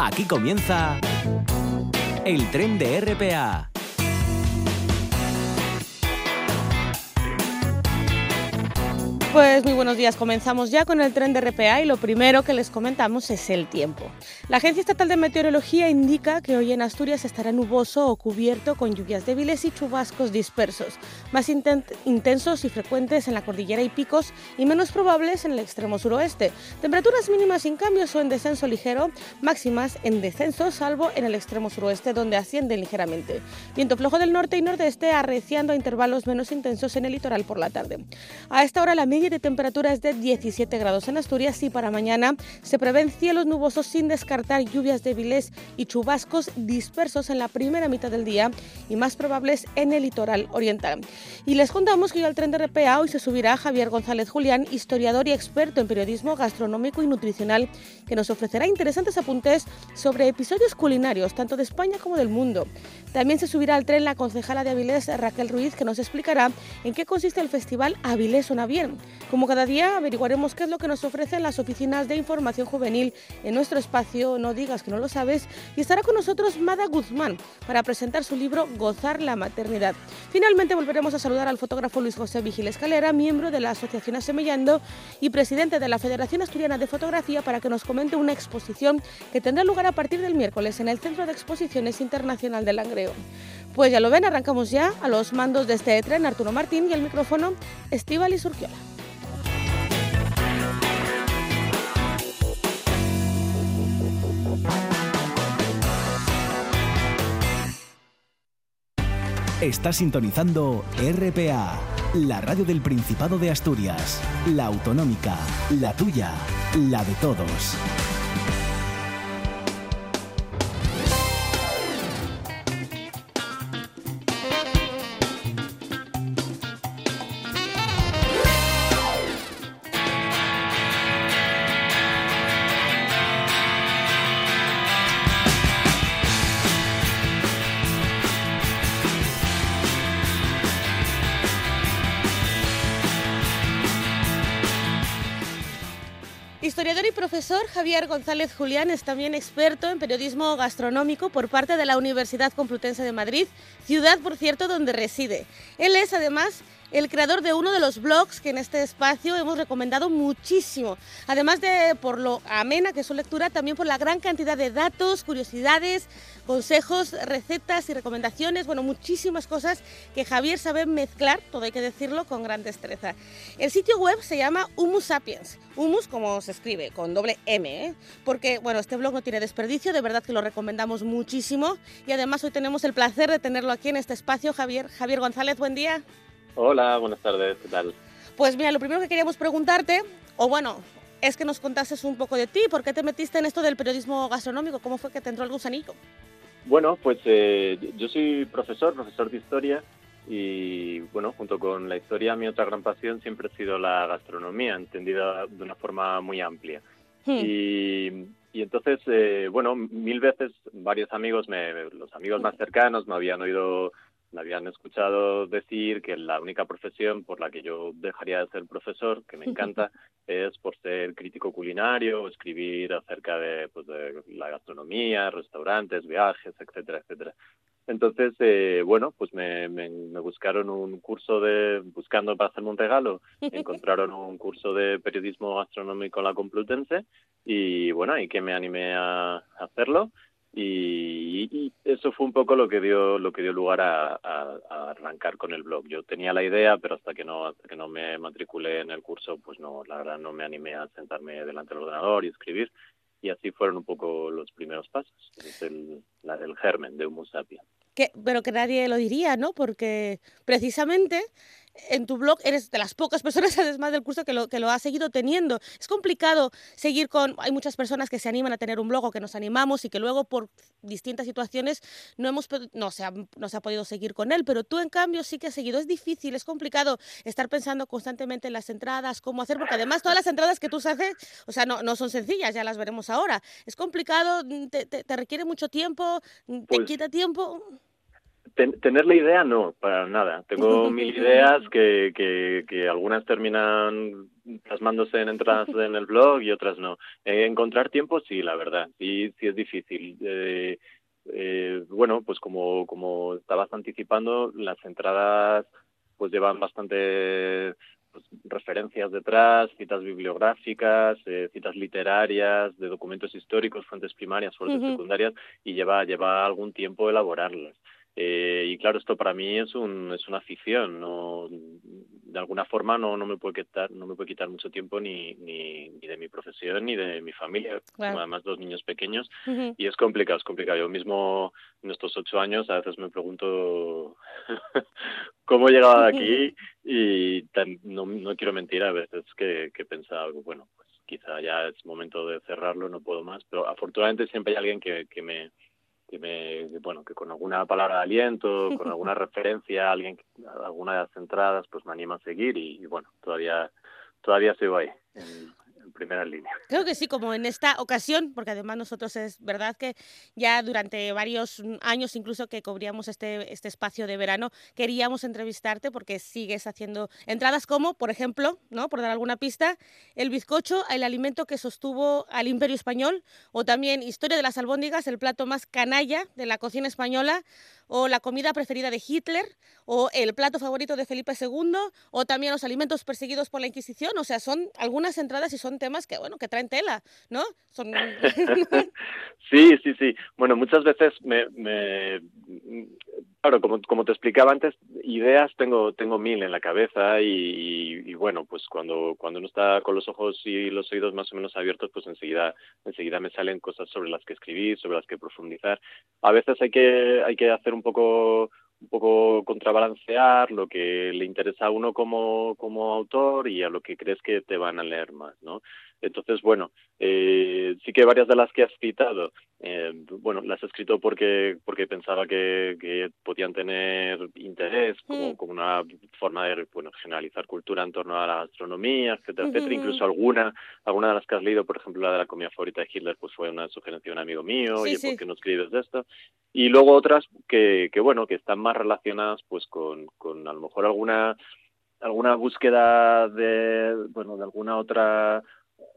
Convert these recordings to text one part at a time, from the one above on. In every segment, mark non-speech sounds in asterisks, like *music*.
Aquí comienza el tren de RPA Pues muy buenos días, comenzamos ya con el tren de RPA y lo primero que les comentamos es el tiempo. La Agencia Estatal de Meteorología indica que hoy en Asturias estará nuboso o cubierto con lluvias débiles y chubascos dispersos, más intensos y frecuentes en la cordillera y picos y menos probables en el extremo suroeste. Temperaturas mínimas sin cambios o en descenso ligero, máximas en descenso salvo en el extremo suroeste donde ascienden ligeramente. Viento flojo del norte y nordeste arreciando a intervalos menos intensos en el litoral por la tarde. A esta hora la de temperatura es de 17 grados en Asturias y para mañana se prevén cielos nubosos sin descartar lluvias débiles y chubascos dispersos en la primera mitad del día y más probables en el litoral oriental. Y les contamos que al tren de RPA hoy se subirá Javier González Julián, historiador y experto en periodismo gastronómico y nutricional, que nos ofrecerá interesantes apuntes sobre episodios culinarios tanto de España como del mundo. También se subirá al tren la concejala de Avilés Raquel Ruiz, que nos explicará en qué consiste el festival Avilés Suena Bien. Como cada día averiguaremos qué es lo que nos ofrecen las oficinas de información juvenil en nuestro espacio No digas que no lo sabes y estará con nosotros Mada Guzmán para presentar su libro Gozar la maternidad. Finalmente volveremos a saludar al fotógrafo Luis José Vigil Escalera, miembro de la Asociación Asemellando y presidente de la Federación Asturiana de Fotografía para que nos comente una exposición que tendrá lugar a partir del miércoles en el Centro de Exposiciones Internacional de Langreo. Pues ya lo ven, arrancamos ya a los mandos de este tren Arturo Martín y el micrófono Estíbal Surquiola. Está sintonizando RPA, la radio del Principado de Asturias, la autonómica, la tuya, la de todos. Profesor Javier González Julián es también experto en periodismo gastronómico por parte de la Universidad Complutense de Madrid, ciudad, por cierto, donde reside. Él es, además, el creador de uno de los blogs que en este espacio hemos recomendado muchísimo. Además de por lo amena que es su lectura, también por la gran cantidad de datos, curiosidades, consejos, recetas y recomendaciones, bueno, muchísimas cosas que Javier sabe mezclar, todo hay que decirlo, con gran destreza. El sitio web se llama Humus Sapiens, Humus como se escribe, con doble M, ¿eh? porque, bueno, este blog no tiene desperdicio, de verdad que lo recomendamos muchísimo y además hoy tenemos el placer de tenerlo aquí en este espacio, Javier. Javier González, buen día. Hola, buenas tardes, ¿qué tal? Pues mira, lo primero que queríamos preguntarte, o bueno, es que nos contases un poco de ti, ¿por qué te metiste en esto del periodismo gastronómico? ¿Cómo fue que te entró el gusanillo? Bueno, pues eh, yo soy profesor, profesor de historia, y bueno, junto con la historia, mi otra gran pasión siempre ha sido la gastronomía, entendida de una forma muy amplia. Hmm. Y, entonces, eh, bueno, mil veces varios amigos, me, los amigos más cercanos, me habían oído me habían escuchado decir que la única profesión por la que yo dejaría de ser profesor, que me *laughs* encanta, es por ser crítico culinario o escribir acerca de, pues, de la gastronomía, restaurantes, viajes, etcétera, etcétera. Entonces, eh, bueno, pues me, me, buscaron un curso de, buscando para hacerme un regalo, *laughs* encontraron un curso de periodismo gastronómico en la Complutense y bueno, y que me animé a hacerlo y, eso fue un poco lo que dio lo que dio lugar a, arrancar con el blog. Yo tenía la idea, pero hasta que no hasta que no me matriculé en el curso, pues no, la verdad no me animé a sentarme delante del ordenador y escribir. Y así fueron un poco los primeros pasos. Es el, la, el germen de Homo sapiens. Que, pero que nadie lo diría, ¿no? Porque precisamente en tu blog eres de las pocas personas, *laughs* además del curso, que lo, que lo has seguido teniendo. Es complicado seguir con... Hay muchas personas que se animan a tener un blog o que nos animamos y que luego por distintas situaciones no, hemos, no, se ha, no se ha podido seguir con él, pero tú en cambio sí que has seguido. Es difícil, es complicado estar pensando constantemente en las entradas, cómo hacer, porque además todas las entradas que tú haces, o sea, no, no son sencillas, ya las veremos ahora. Es complicado, te, te, requiere mucho tiempo, te pues quita tiempo. Tener la idea no, para nada. Tengo *laughs* mil ideas que, que, que, algunas terminan plasmándose en entradas en el blog y otras no. Eh, encontrar tiempo sí, la verdad, sí, sí es difícil. Eh, eh, bueno, pues como, como estabas anticipando, las entradas pues llevan bastante pues, referencias detrás, citas bibliográficas, eh, citas literarias, de documentos históricos, fuentes primarias, fuentes secundarias, y lleva, lleva algún tiempo elaborarlas. Eh, y claro, esto para mí es, un, es una afición, no, de alguna forma no, no, me puede quitar, no me puede quitar mucho tiempo ni, ni, de mi profesión ni de mi familia, además dos niños pequeños, y es complicado, es complicado. Yo mismo en estos ocho años a veces me pregunto *laughs* cómo he llegado aquí *laughs* y no, no quiero mentir a veces que, que he pensado, bueno, pues quizá ya es momento de cerrarlo, no puedo más, pero afortunadamente siempre hay alguien que, que me que me, bueno, que con alguna palabra de aliento, con alguna *laughs* referencia, alguien, alguna de las entradas, pues me anima a seguir y, bueno, todavía, todavía sigo ahí primera línea. Creo que sí, como en esta ocasión, porque además nosotros es verdad que ya durante varios años, incluso que cubríamos este, este espacio de verano, queríamos entrevistarte porque sigues haciendo entradas como, por ejemplo, ¿no? por dar alguna pista, el bizcocho, el alimento que sostuvo al imperio español, o también Historia de las albóndigas, el plato más canalla de la cocina española, o la comida preferida de Hitler, o el plato favorito de Felipe II, o también los alimentos perseguidos por la Inquisición. O sea, son algunas entradas y son temas que, bueno, que traen tela, ¿no? Son... *laughs* sí, sí, sí. Bueno, muchas veces me, me... Claro, como, como te explicaba antes, ideas tengo, tengo mil en la cabeza y, bueno, pues cuando, cuando uno está con los ojos y los oídos más o menos abiertos, pues enseguida, enseguida me salen cosas sobre las que escribir, sobre las que profundizar. A veces hay que, hay que hacer un poco un poco contrabalancear lo que le interesa a uno como, como autor y a lo que crees que te van a leer más, ¿no? Entonces, bueno, eh, sí que varias de las que has citado, eh, bueno, las he escrito porque, porque pensaba que, que podían tener interés como, mm. como, una forma de bueno, generalizar cultura en torno a la astronomía, etcétera, etcétera. Incluso alguna, alguna de las que has leído, por ejemplo, la de la comida favorita de Hitler, pues fue una sugerencia de un amigo mío, y ¿por qué no escribes de esto? Y luego otras que, que, bueno, que están más relacionadas pues con, con a lo mejor alguna alguna búsqueda de bueno de alguna otra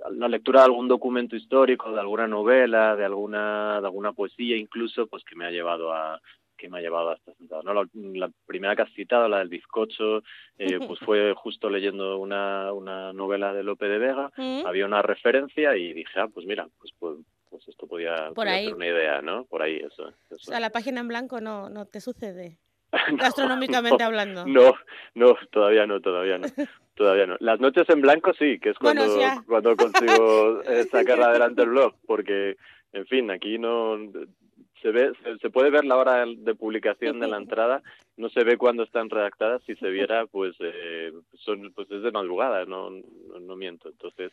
la lectura de algún documento histórico, de alguna novela, de alguna, de alguna poesía incluso, pues que me ha llevado a que me ha llevado a esta sentada. ¿no? La, primera que has citado, la del bizcocho, eh, pues fue justo leyendo una, una novela de Lope de Vega, mm. había una referencia y dije, ah, pues mira, pues, pues, pues esto podía, ser una idea, ¿no? Por ahí, eso. eso. O sea, la página en blanco no, no te sucede. *laughs* Gastronómicamente hablando. No, no, todavía no, todavía no. Todavía no. Las noches en blanco sí, que es cuando, cuando consigo *laughs* eh, sacar adelante el blog, porque, en fin, aquí no se ve, se, puede ver la hora de publicación de la entrada, no se ve cuándo están redactadas, si se viera, pues, eh, son, pues es de madrugada, no, no, no miento. Entonces,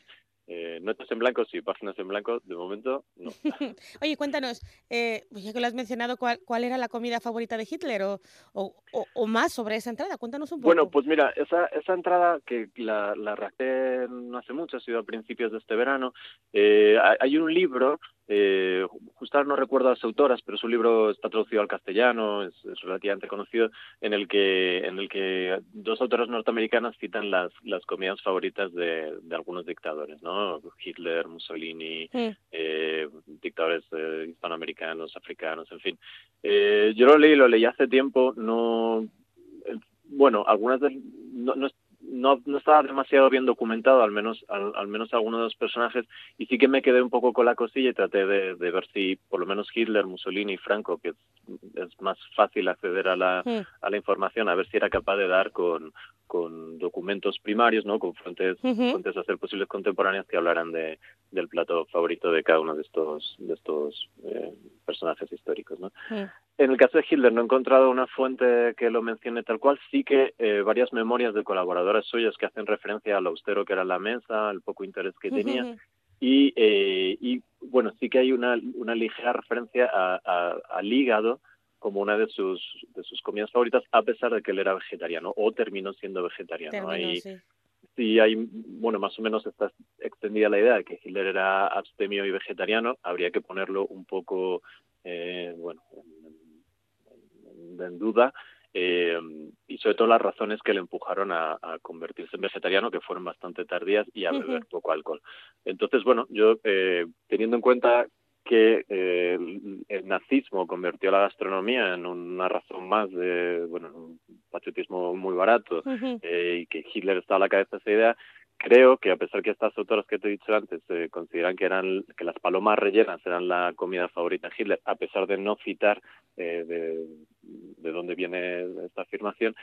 eh, notas en blanco, sí, páginas en blanco, de momento no. *laughs* Oye, cuéntanos, eh, pues ya que lo has mencionado, ¿cuál, ¿cuál, era la comida favorita de Hitler o, o, o, más sobre esa entrada? Cuéntanos un poco. Bueno, pues mira, esa, esa entrada que la, la no hace mucho, ha sido a principios de este verano, eh, hay un libro eh, justo no recuerdo las autoras, pero su libro está traducido al castellano, es, relativamente conocido, en el que en el que dos autoras norteamericanas citan las las comidas favoritas de, de algunos dictadores, ¿no? Hitler, Mussolini, eh, dictadores eh, hispanoamericanos, africanos, en fin. Eh, yo lo leí, lo leí hace tiempo, no bueno, algunas de, no, no, no, no estaba demasiado bien documentado, al menos al, al, menos algunos de los personajes, y sí que me quedé un poco con la cosilla y traté de, de ver si por lo menos Hitler, Mussolini y Franco, que es, es más fácil acceder a la, a la información, a ver si era capaz de dar con, con documentos primarios, ¿no? con fuentes, fuentes a ser posibles contemporáneas que hablaran de, del plato favorito de cada uno de estos, de estos eh, personajes históricos. ¿no? En el caso de Hitler no he encontrado una fuente que lo mencione tal cual, sí que eh, varias memorias de colaboradores suyos que hacen referencia a lo austero que era la mesa, al poco interés que tenía, y, eh, y bueno, sí que hay una, una ligera referencia al hígado como una de sus, de sus comidas favoritas, a pesar de que él era vegetariano, o terminó siendo vegetariano. Terminó, sí. Si hay, bueno, más o menos está extendida la idea de que Hitler era abstemio y vegetariano, habría que ponerlo un poco, eh, bueno, en duda eh, y sobre todo las razones que le empujaron a, convertirse en vegetariano, que fueron bastante tardías, y a beber poco alcohol. Entonces, bueno, yo eh, teniendo en cuenta que eh, el nazismo convirtió la gastronomía en una razón más de, bueno, un patriotismo muy barato y que Hitler estaba a la cabeza de esa idea, creo que a pesar que estas autoras que te he dicho antes eh, consideran que eran que las palomas rellenas eran la comida favorita de Hitler, a pesar de no citar eh, de, de dónde viene esta afirmación,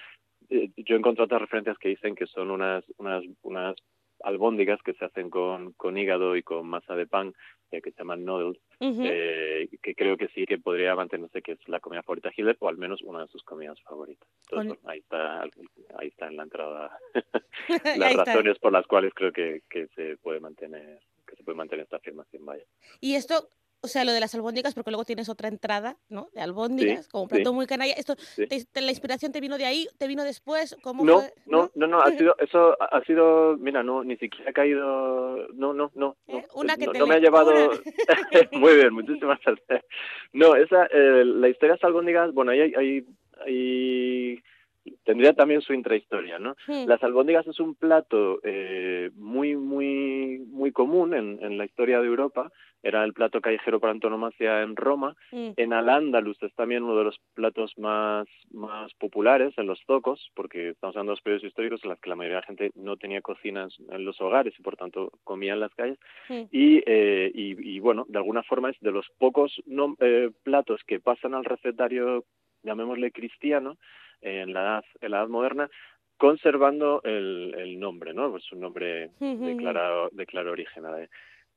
eh, yo he encontrado otras referencias que dicen que son unas unas unas albóndigas que se hacen con, con hígado y con masa de pan, que se llaman noodles, eh, que creo que sí que podría mantenerse que es la comida favorita de Hitler, o al menos una de sus comidas favoritas. Entonces, ahí, está, ahí está en la entrada *laughs* las razones por las cuales creo que, que se puede mantener que se puede mantener esta afirmación, vaya. ¿Y esto o sea, lo de las albóndigas, porque luego tienes otra entrada, ¿no? De albóndigas, como un plato muy canalla. Esto, ¿La inspiración te vino de ahí? ¿Te vino después? ¿Cómo no, no, no, no, ha *laughs* sido, eso ha sido, mira, no, ni siquiera ha caído, no, no, no. no, ¿Eh? Una que no, te no me ha llevado, *laughs* *laughs* muy bien, muchísimas gracias. No, esa, eh, la historia de las albóndigas, bueno, ahí hay, hay tendría también su intrahistoria, ¿no? Hmm. Las albóndigas es un plato eh, muy, muy, muy común en, en, la historia de Europa. Era el plato callejero por antonomasia en Roma. Hmm. En Al-Ándalus es también uno de los platos más, más populares en los zocos, porque estamos hablando de los periodos históricos en los que la mayoría de la gente no tenía cocinas en los hogares y por tanto comía en las calles. Hmm. Y, eh, y, y, bueno, de alguna forma es de los pocos no, eh, platos que pasan al recetario, llamémosle cristiano, en la edad, en la edad moderna, conservando el, el nombre, ¿no? Pues un nombre de claro, de claro origen.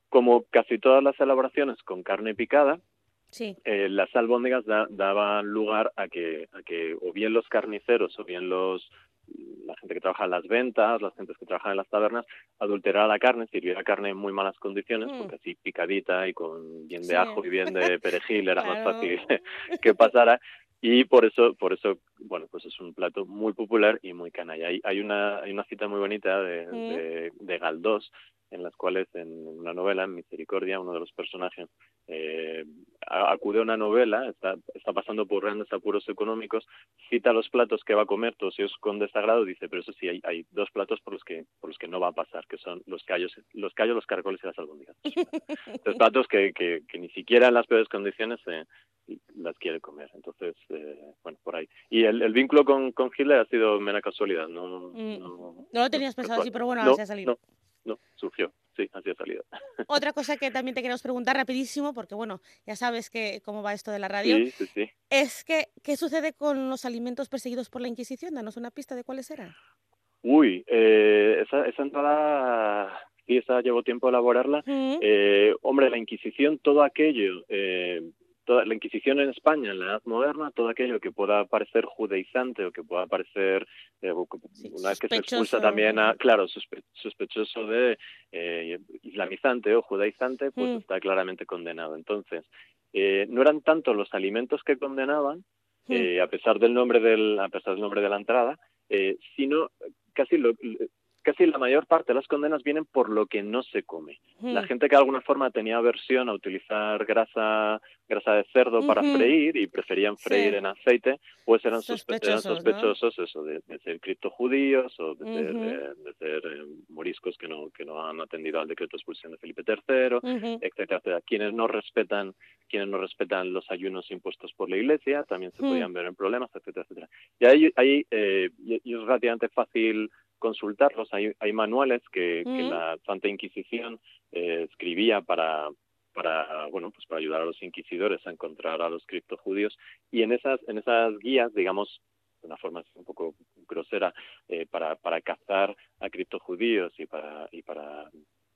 Como casi todas las elaboraciones con carne picada, sí. eh, las albóndigas daban lugar a que, a que o bien los carniceros o bien los la gente que trabaja en las ventas, las gentes que trabajan en las tabernas, adulterara la carne, sirviera carne en muy malas condiciones, mm. porque así picadita y con bien de ajo y bien de *laughs* perejil era más fácil *laughs* que pasara. Y por eso por eso bueno pues es un plato muy popular y muy canalla. Hay, hay una hay una cita muy bonita de, de, de Galdós en las cuales en una novela, en Misericordia, uno de los personajes eh, acude a una novela, está, está pasando por grandes apuros económicos, cita los platos que va a comer, todos ellos con desagrado, dice, pero eso sí, hay, hay dos platos por los que por los que no va a pasar, que son los callos, los callos, los caracoles y las albóndigas. *laughs* Los platos que, que, que, ni siquiera en las peores condiciones eh, las quiere comer. Entonces, eh, bueno, por ahí. Y el, el vínculo con, con Hitler ha sido mera casualidad, no, mm. no, no, lo tenías pensado así, pero bueno, no, así ha salido. No surgió, sí, así ha salido. *laughs* Otra cosa que también te queremos preguntar rapidísimo, porque bueno, ya sabes que cómo va esto de la radio, sí, sí, sí. es que, ¿qué sucede con los alimentos perseguidos por la Inquisición? Danos una pista de cuáles eran. Uy, eh, esa, esa entrada, sí, esa llevó tiempo elaborarla. eh, hombre, la Inquisición, todo aquello eh, toda la Inquisición en España, en la Edad Moderna, todo aquello que pueda parecer judaizante o que pueda parecer, eh, una vez que se expulsa también a, claro, sospechoso de eh, islamizante o judaizante, pues mm. está claramente condenado. Entonces, eh, no eran tanto los alimentos que condenaban, mm. eh, a pesar del nombre del, a pesar del nombre de la entrada, eh, sino casi lo, casi la mayor parte de las condenas vienen por lo que no se come. La gente que de alguna forma tenía aversión a utilizar grasa grasa de cerdo para freír y preferían freír en aceite, pues eran sospechosos, sospechosos eso de, ser criptojudíos o de ser, de ser eh, moriscos que no que no han atendido al decreto de expulsión de Felipe III, etcétera, etcétera. Quienes no respetan quienes no respetan los ayunos impuestos por la Iglesia también se podían ver en problemas, etcétera, etcétera. Y ahí, ahí eh, y es relativamente fácil consultarlos. Hay, hay manuales que, que la Santa Inquisición eh, escribía para, para bueno pues para ayudar a los inquisidores a encontrar a los criptojudíos y en esas en esas guías digamos de una forma un poco grosera eh, para para cazar a criptojudíos y para y para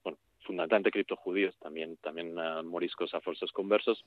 bueno fundamentalmente criptojudíos también también a moriscos a falsos conversos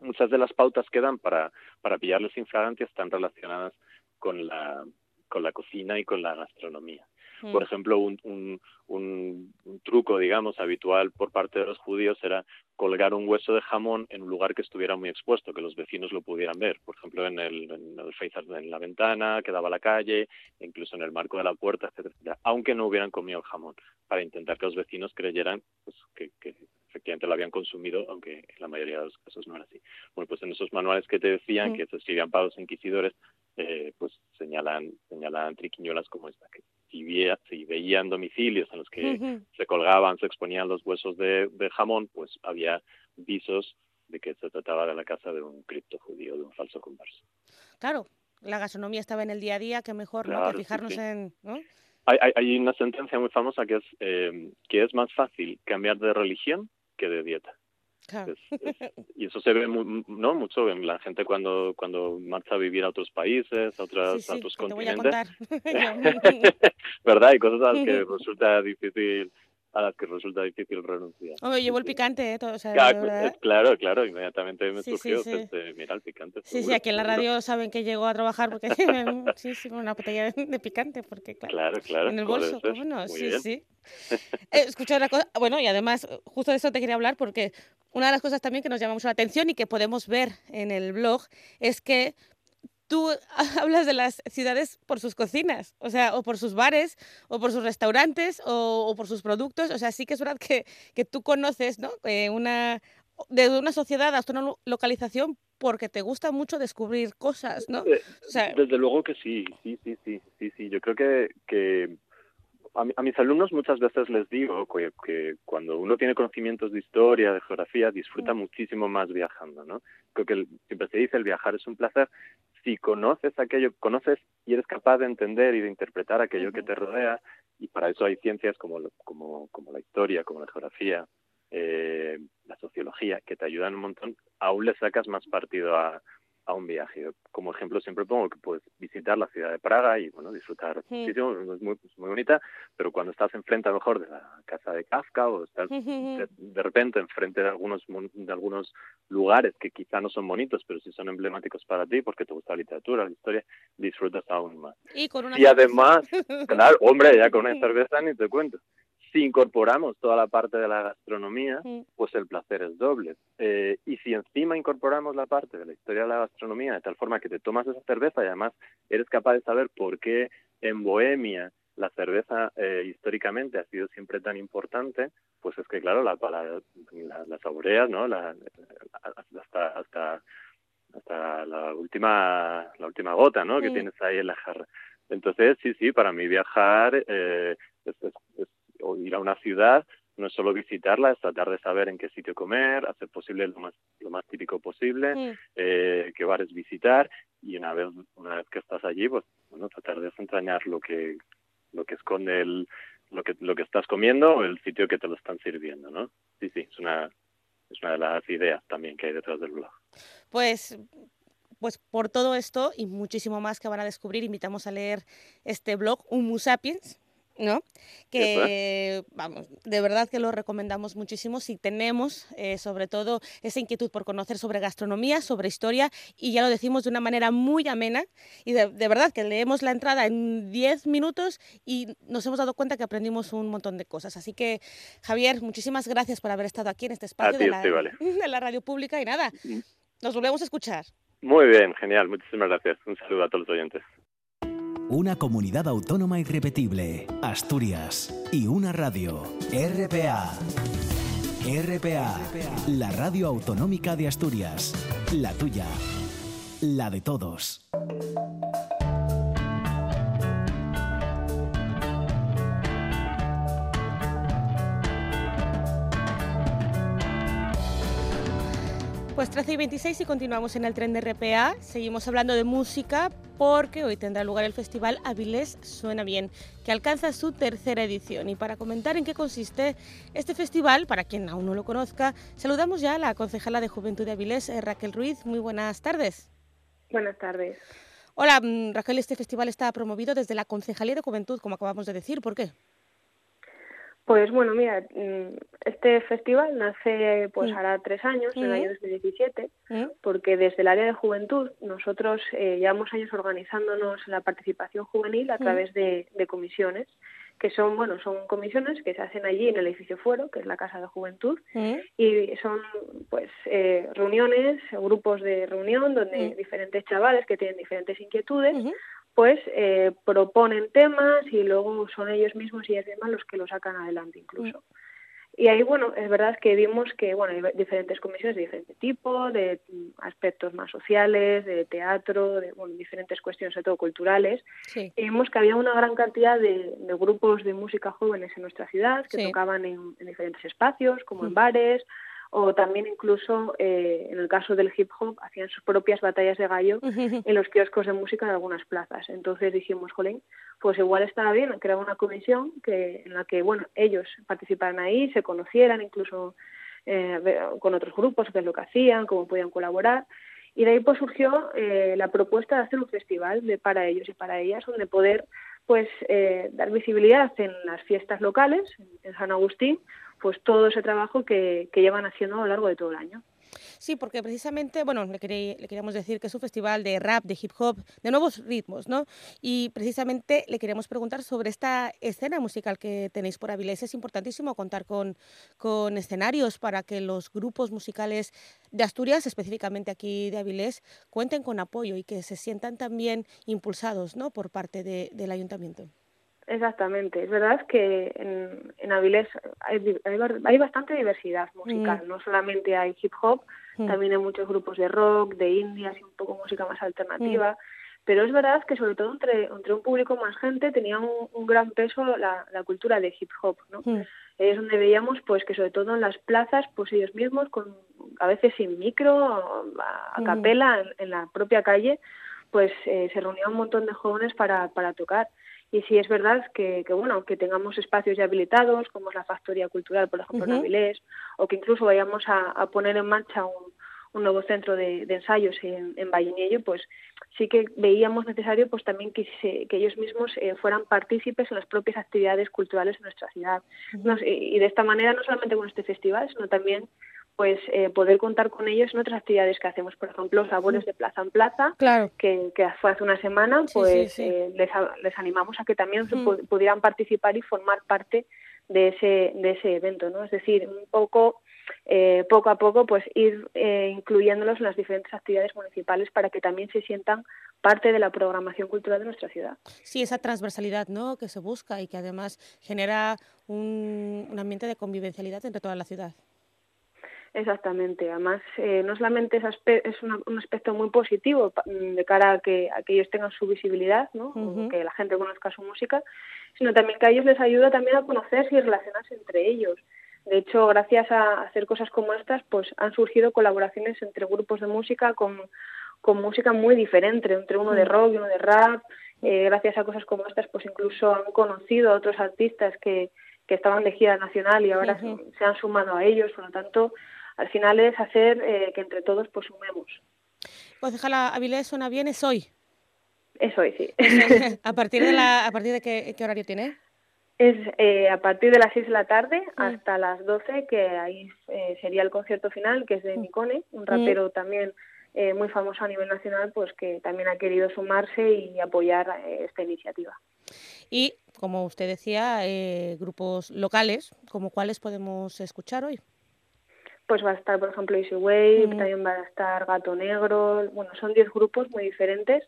muchas de las pautas que dan para para pillarles infragantes están relacionadas con la con la cocina y con la gastronomía. Por ejemplo, un, un, un, un, truco, digamos, habitual por parte de los judíos era colgar un hueso de jamón en un lugar que estuviera muy expuesto, que los vecinos lo pudieran ver. Por ejemplo, en el, en el en la ventana, que daba a la calle, incluso en el marco de la puerta, etcétera, etcétera, aunque no hubieran comido el jamón, para intentar que los vecinos creyeran pues, que, que efectivamente lo habían consumido, aunque en la mayoría de los casos no era así. Bueno, pues en esos manuales que te decían que se escribían para los inquisidores, eh, pues señalan, señalan triquiñuelas como esta, que si, si veían domicilios en los que se colgaban, se exponían los huesos de, de jamón, pues había visos de que se trataba de la casa de un cripto judío, de un falso converso. Claro, la gastronomía estaba en el día a día, que mejor ¿no? que fijarnos en... Hay, hay, hay, una sentencia muy famosa que es eh, que es más fácil cambiar de religión que de dieta. *laughs* y eso se ve no mucho en la gente cuando cuando marcha a vivir a otros países, a, otras, a otros continentes. *laughs* *laughs* ¿Verdad? Y cosas a las que resulta difícil a las que resulta difícil renunciar. Hombre, llevo el picante, ¿eh? Todo, o sea, claro, claro, inmediatamente me surgió, este, mira, el picante. Sí, sí, aquí en la radio saben que llego a trabajar porque *laughs* sí, sí, una botella de picante, porque claro, claro, en el bolso, ¿cómo no? sí, sí. *laughs* Eh, escucha una cosa, bueno, y además, justo de eso te quería hablar porque una de las cosas también que nos llama mucho la atención y que podemos ver en el blog es que tú *laughs* hablas de las ciudades por sus cocinas, o sea, o por sus bares, o por sus restaurantes, o, por sus productos. O sea, sí que es verdad que, que tú conoces, ¿no? Eh, una, de una sociedad hasta una localización porque te gusta mucho descubrir cosas, ¿no? Eh, desde luego que sí, sí, sí, sí, sí, sí. Yo creo que, que a, mis alumnos muchas veces les digo que, cuando uno tiene conocimientos de historia, de geografía, disfruta mm. muchísimo más viajando, ¿no? Creo que siempre se dice el viajar es un placer. Si conoces aquello, conoces y eres capaz de entender y de interpretar aquello que te rodea, y para eso hay ciencias como, como, como la historia, como la geografía, eh, la sociología, que te ayudan un montón, aún le sacas más partido a, a un viaje. Como ejemplo siempre pongo que puedes visitar la ciudad de Praga y bueno disfrutar muchísimo, es muy, muy bonita, pero cuando estás enfrente a lo mejor de la casa de Kafka o estás de, repente enfrente de algunos de algunos lugares que quizá no son bonitos, pero sí son emblemáticos para ti porque te gusta la literatura, la historia, disfrutas aún más. Y, con una y además, *laughs* claro, hombre, ya con una cerveza ni te cuento si incorporamos toda la parte de la gastronomía, pues el placer es doble. Eh, y si encima incorporamos la parte de la historia de la gastronomía de tal forma que te tomas esa cerveza y además eres capaz de saber por qué en Bohemia la cerveza eh, históricamente ha sido siempre tan importante, pues es que claro, la, la, la, saboreas, ¿no? La, hasta, hasta, hasta la última la última gota, ¿no? Que tienes ahí en la jarra. Entonces, sí, sí, para mí viajar eh, es, es o ir a una ciudad no es solo visitarla, es tratar de saber en qué sitio comer, hacer posible lo más, lo más típico posible, mm. eh, qué bares visitar y una vez, una vez que estás allí, pues bueno, tratar de desentrañar lo que, lo que esconde el, lo que, lo que estás comiendo o el sitio que te lo están sirviendo, ¿no? Sí, sí, es una, es una de las ideas también que hay detrás del blog. Pues pues por todo esto y muchísimo más que van a descubrir, invitamos a leer este blog, Un Sapiens, ¿no? Que, vamos, de verdad que lo recomendamos muchísimo si tenemos, eh, sobre todo, esa inquietud por conocer sobre gastronomía, sobre historia, y ya lo decimos de una manera muy amena, y de, verdad que leemos la entrada en 10 minutos y nos hemos dado cuenta que aprendimos un montón de cosas. Así que, Javier, muchísimas gracias por haber estado aquí en este espacio de, la, *laughs* de la radio pública, y nada, nos volvemos a escuchar. Muy bien, genial, muchísimas gracias. Un saludo a todos los oyentes una comunidad autónoma irrepetible, Asturias, y una radio, RPA. RPA, la radio autonómica de Asturias, la tuya, la de todos. Pues 13 y 26 y continuamos en el tren de RPA. Seguimos hablando de música porque hoy tendrá lugar el festival Avilés Suena Bien, que alcanza su tercera edición. Y para comentar en qué consiste este festival, para quien aún no lo conozca, saludamos ya a la concejala de Juventud de Avilés, eh, Raquel Ruiz. Muy buenas tardes. Buenas tardes. Hola, mm, Raquel, este festival está promovido desde la Concejalía de Juventud, como acabamos de decir. ¿Por qué? Pues bueno, mira, mm, este festival nace pues hará tres años, en el año 2017, porque desde el área de juventud nosotros eh, llevamos años organizándonos la participación juvenil a través de, comisiones, que son, bueno, son comisiones que se hacen allí en el edificio Fuero, que es la Casa de Juventud, y son pues eh, reuniones, grupos de reunión donde diferentes chavales que tienen diferentes inquietudes pues eh, proponen temas y luego son ellos mismos y ellas mismas los que lo sacan adelante incluso. Y ahí, bueno, es verdad que vimos que, bueno, hay diferentes comisiones de diferente tipo, de aspectos más sociales, de teatro, de, bueno, diferentes cuestiones, sobre todo culturales. Y vimos que había una gran cantidad de, grupos de música jóvenes en nuestra ciudad que tocaban en, diferentes espacios, como en mm. bares, o también incluso eh, en el caso del hip hop hacían sus propias batallas de gallo en los kioscos de música de algunas plazas. Entonces dijimos, jolín, pues igual estará bien crear una comisión que en la que bueno ellos participaran ahí, se conocieran incluso eh, con otros grupos, qué es lo que hacían, cómo podían colaborar. Y de ahí pues surgió eh, la propuesta de hacer un festival de, para ellos y para ellas, donde poder pues dar visibilidad en las fiestas locales, en San Agustín, pues todo ese trabajo que, llevan haciendo a lo largo de todo el año. Sí, porque precisamente, bueno, le, queríamos decir que es un festival de rap, de hip hop, de nuevos ritmos, ¿no? Y precisamente le queríamos preguntar sobre esta escena musical que tenéis por Avilés. Es importantísimo contar con, escenarios para que los grupos musicales de Asturias, específicamente aquí de Avilés, cuenten con apoyo y que se sientan también impulsados, ¿no? Por parte del ayuntamiento. Exactamente, es verdad que en, en Avilés hay, hay, bastante diversidad musical, mm. no solamente hay hip hop, mm. también hay muchos grupos de rock, de indias y un poco música más alternativa, mm. pero es verdad que sobre todo entre, entre un público más gente tenía un, gran peso la, la, cultura de hip hop, ¿no? Es donde veíamos pues que sobre todo en las plazas, pues ellos mismos, con a veces sin micro, a, capela, en, la propia calle, pues eh, se reunían un montón de jóvenes para, para tocar y sí es verdad que, que, bueno que tengamos espacios ya habilitados como es la factoría cultural por ejemplo en Avilés o que incluso vayamos a, poner en marcha un, un nuevo centro de, ensayos en, en Vallinello, pues sí que veíamos necesario pues también que, que ellos mismos eh, fueran partícipes en las propias actividades culturales de nuestra ciudad. y, de esta manera no solamente con este festival, sino también pues eh, poder contar con ellos en otras actividades que hacemos, por ejemplo, sabores de plaza en plaza, que, que, fue hace una semana, pues eh, les, les, animamos a que también pudieran participar y formar parte de ese, de ese evento, ¿no? Es decir, un poco, eh, poco a poco, pues ir incluyéndolos en las diferentes actividades municipales para que también se sientan parte de la programación cultural de nuestra ciudad. Sí, esa transversalidad ¿no? que se busca y que además genera un, un ambiente de convivencialidad entre toda la ciudad. Exactamente. Además, eh, no solamente es, es un aspecto muy positivo mm, de cara a que, a que ellos tengan su visibilidad, ¿no? que la gente conozca su música, sino también que a ellos les ayuda también a conocerse y relacionarse entre ellos. De hecho, gracias a hacer cosas como estas, pues han surgido colaboraciones entre grupos de música con, con música muy diferente, entre uno de rock y uno de rap. Eh, gracias a cosas como estas, pues incluso han conocido a otros artistas que, que estaban de gira nacional y ahora se han sumado a ellos. Por lo tanto, al final es hacer eh, que entre todos pues sumemos. Concejala Avilés, suena bien, es hoy. Es hoy, sí. *laughs* ¿A partir de, la, a partir de qué, horario tiene? Es eh, a partir de las 6 de la tarde mm. hasta las 12, que ahí eh, sería el concierto final, que es de Nicone, mm. un rapero mm. también muy famoso a nivel nacional, pues que también ha querido sumarse y apoyar esta iniciativa. Y, como usted decía, grupos locales, como cuáles podemos escuchar hoy? Pues va a estar, por ejemplo, Easy Wave, también va a estar Gato Negro, bueno, son 10 grupos muy diferentes,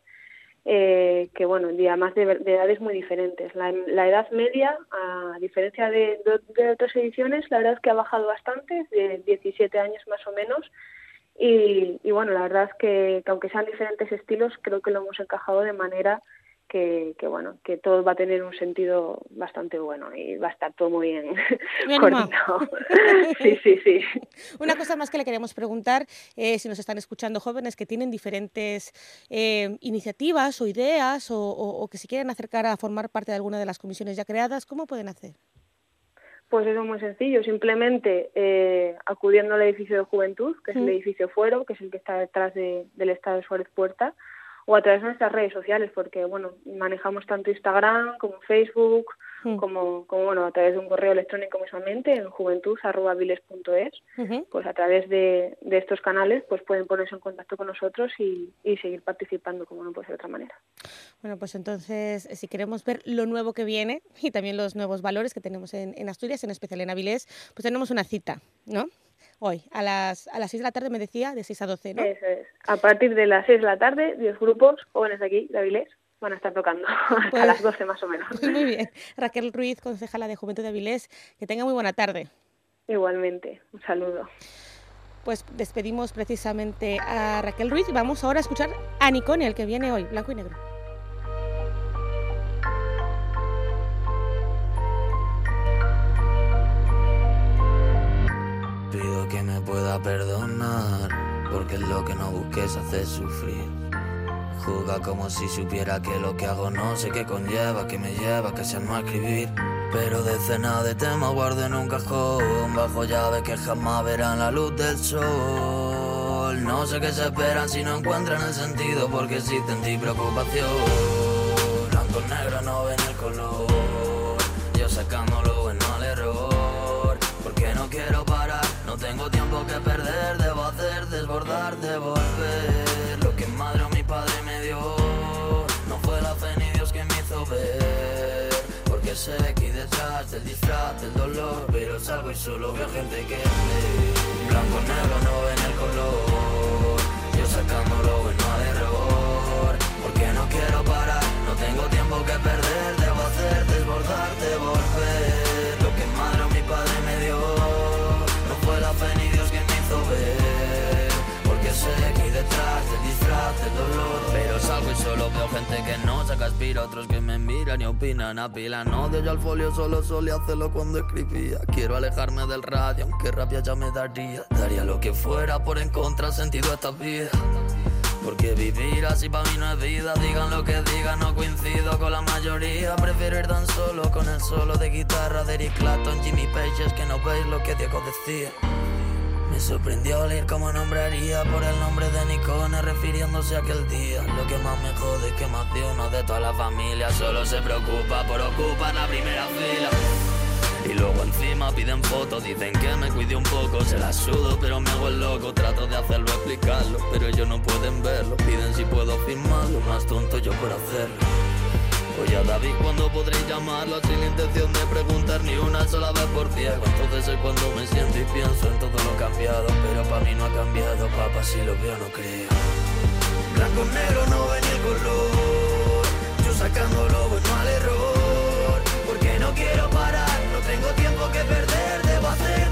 eh, que bueno, además de, de edades muy diferentes. La, edad media, a diferencia de, otras ediciones, la verdad es que ha bajado bastante, de 17 años más o menos, y, y bueno, la verdad es que, que aunque sean diferentes estilos, creo que lo hemos encajado de manera que, bueno, que todo va a tener un sentido bastante bueno y va a estar todo muy bien, *laughs* coordinado. *laughs* sí, sí, sí. *laughs* Una cosa más que le queremos preguntar, eh, si nos están escuchando jóvenes que tienen diferentes eh, iniciativas o ideas o, que se quieren acercar a formar parte de alguna de las comisiones ya creadas, ¿cómo pueden hacer? Pues eso es muy sencillo, simplemente eh, acudiendo al edificio de juventud, que es el edificio Fuero, que es el que está detrás del Estado de Suárez Puerta, o a través de nuestras redes sociales, porque bueno, manejamos tanto Instagram como Facebook, hmm. como, como bueno, a través de un correo electrónico mismamente en juventud.viles.es, pues a través de, de, estos canales pues pueden ponerse en contacto con nosotros y, y, seguir participando como no puede ser de otra manera. Bueno, pues entonces, si queremos ver lo nuevo que viene y también los nuevos valores que tenemos en, en Asturias, en especial en Avilés, pues tenemos una cita, ¿no? Hoy, a las, a las 6 de la tarde me decía, de 6 a 12, ¿no? Eso es. A partir de las 6 de la tarde, 10 grupos jóvenes de aquí, de Avilés, van a estar tocando *laughs* hasta pues las 12 más o menos. Muy bien. Raquel Ruiz, concejala de Juventud de Avilés, que tenga muy buena tarde. Igualmente, un saludo. Pues despedimos precisamente a Raquel Ruiz y vamos ahora a escuchar a Nicone, el que viene hoy, blanco y negro. Que me pueda perdonar, porque lo que no busques hacer sufrir. Juga como si supiera que lo que hago no sé qué conlleva, que me lleva, que sea no escribir. Pero decenas de temas guardo en un cajón, bajo llave que jamás verán la luz del sol. No sé qué se esperan si no encuentran el sentido, porque existe en ti preocupación. Blanco negro no ven el color, yo sacándolo hacer desbordar, devolver lo que madre o mi padre me dio. No fue la fe ni Dios que me hizo ver. Que sé que detrás del disfraz del dolor Pero salgo y solo veo gente que ve. Blanco negro no ven el color. Yo sacando lo bueno al error. Porque no quiero parar, no tengo tiempo que perder. Debo hacer desbordar, devolver solo veo gente que no saca aspira Otros que me miran y opinan a pila. No de yo al folio solo solía hacerlo cuando escribía. Quiero alejarme del radio aunque rabia ya me daría. Daría lo que fuera por encontrar sentido a esta vida. Porque vivir así para mí no es vida, digan lo que digan, no coincido con la mayoría. Prefiero ir tan solo con el solo de guitarra de Eric Clapton, Jimmy Page, es que no veis lo que Diego decía. Me sorprendió leer cómo nombraría por el nombre de Nicone refiriéndose a aquel día. Lo que más me jode es que más de uno de toda la familia solo se preocupa por ocupar la primera fila. Y luego encima piden fotos, dicen que me cuide un poco, se la sudo pero me hago el loco, trato de hacerlo, explicarlo, pero ellos no pueden verlo, piden si puedo firmarlo, más tonto yo por hacerlo. Oye a David cuando podré llamarlo sin la intención de preguntar ni una sola vez por ciego Entonces es cuando me siento y pienso en todo lo cambiado. Pero para mí no ha cambiado, papá, si lo veo no creo. Blanco negro no ven el color. Yo sacando lo bueno al error. Porque no quiero parar, no tengo tiempo que perder. Debo hacer,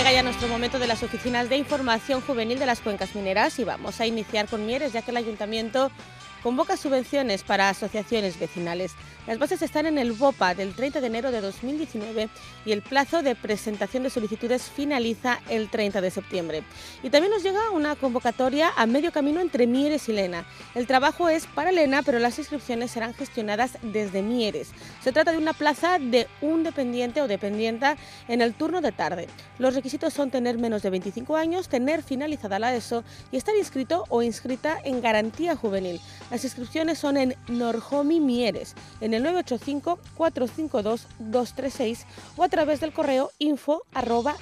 Llega ya nuestro momento de las oficinas de información juvenil de las cuencas mineras y vamos a iniciar con Mieres, ya que el ayuntamiento convoca subvenciones para asociaciones vecinales. Las bases están en el BOPA del 30 de enero de 2019 y el plazo de presentación de solicitudes finaliza el 30 de septiembre. Y también nos llega una convocatoria a medio camino entre Mieres y Lena. El trabajo es para Lena, pero las inscripciones serán gestionadas desde Mieres. Se trata de una plaza de un dependiente o dependienta en el turno de tarde. Los requisitos son tener menos de 25 años, tener finalizada la ESO y estar inscrito o inscrita en garantía juvenil. Las inscripciones son en Norjomi Mieres, en el 985-452-236 o a través del correo info arroba.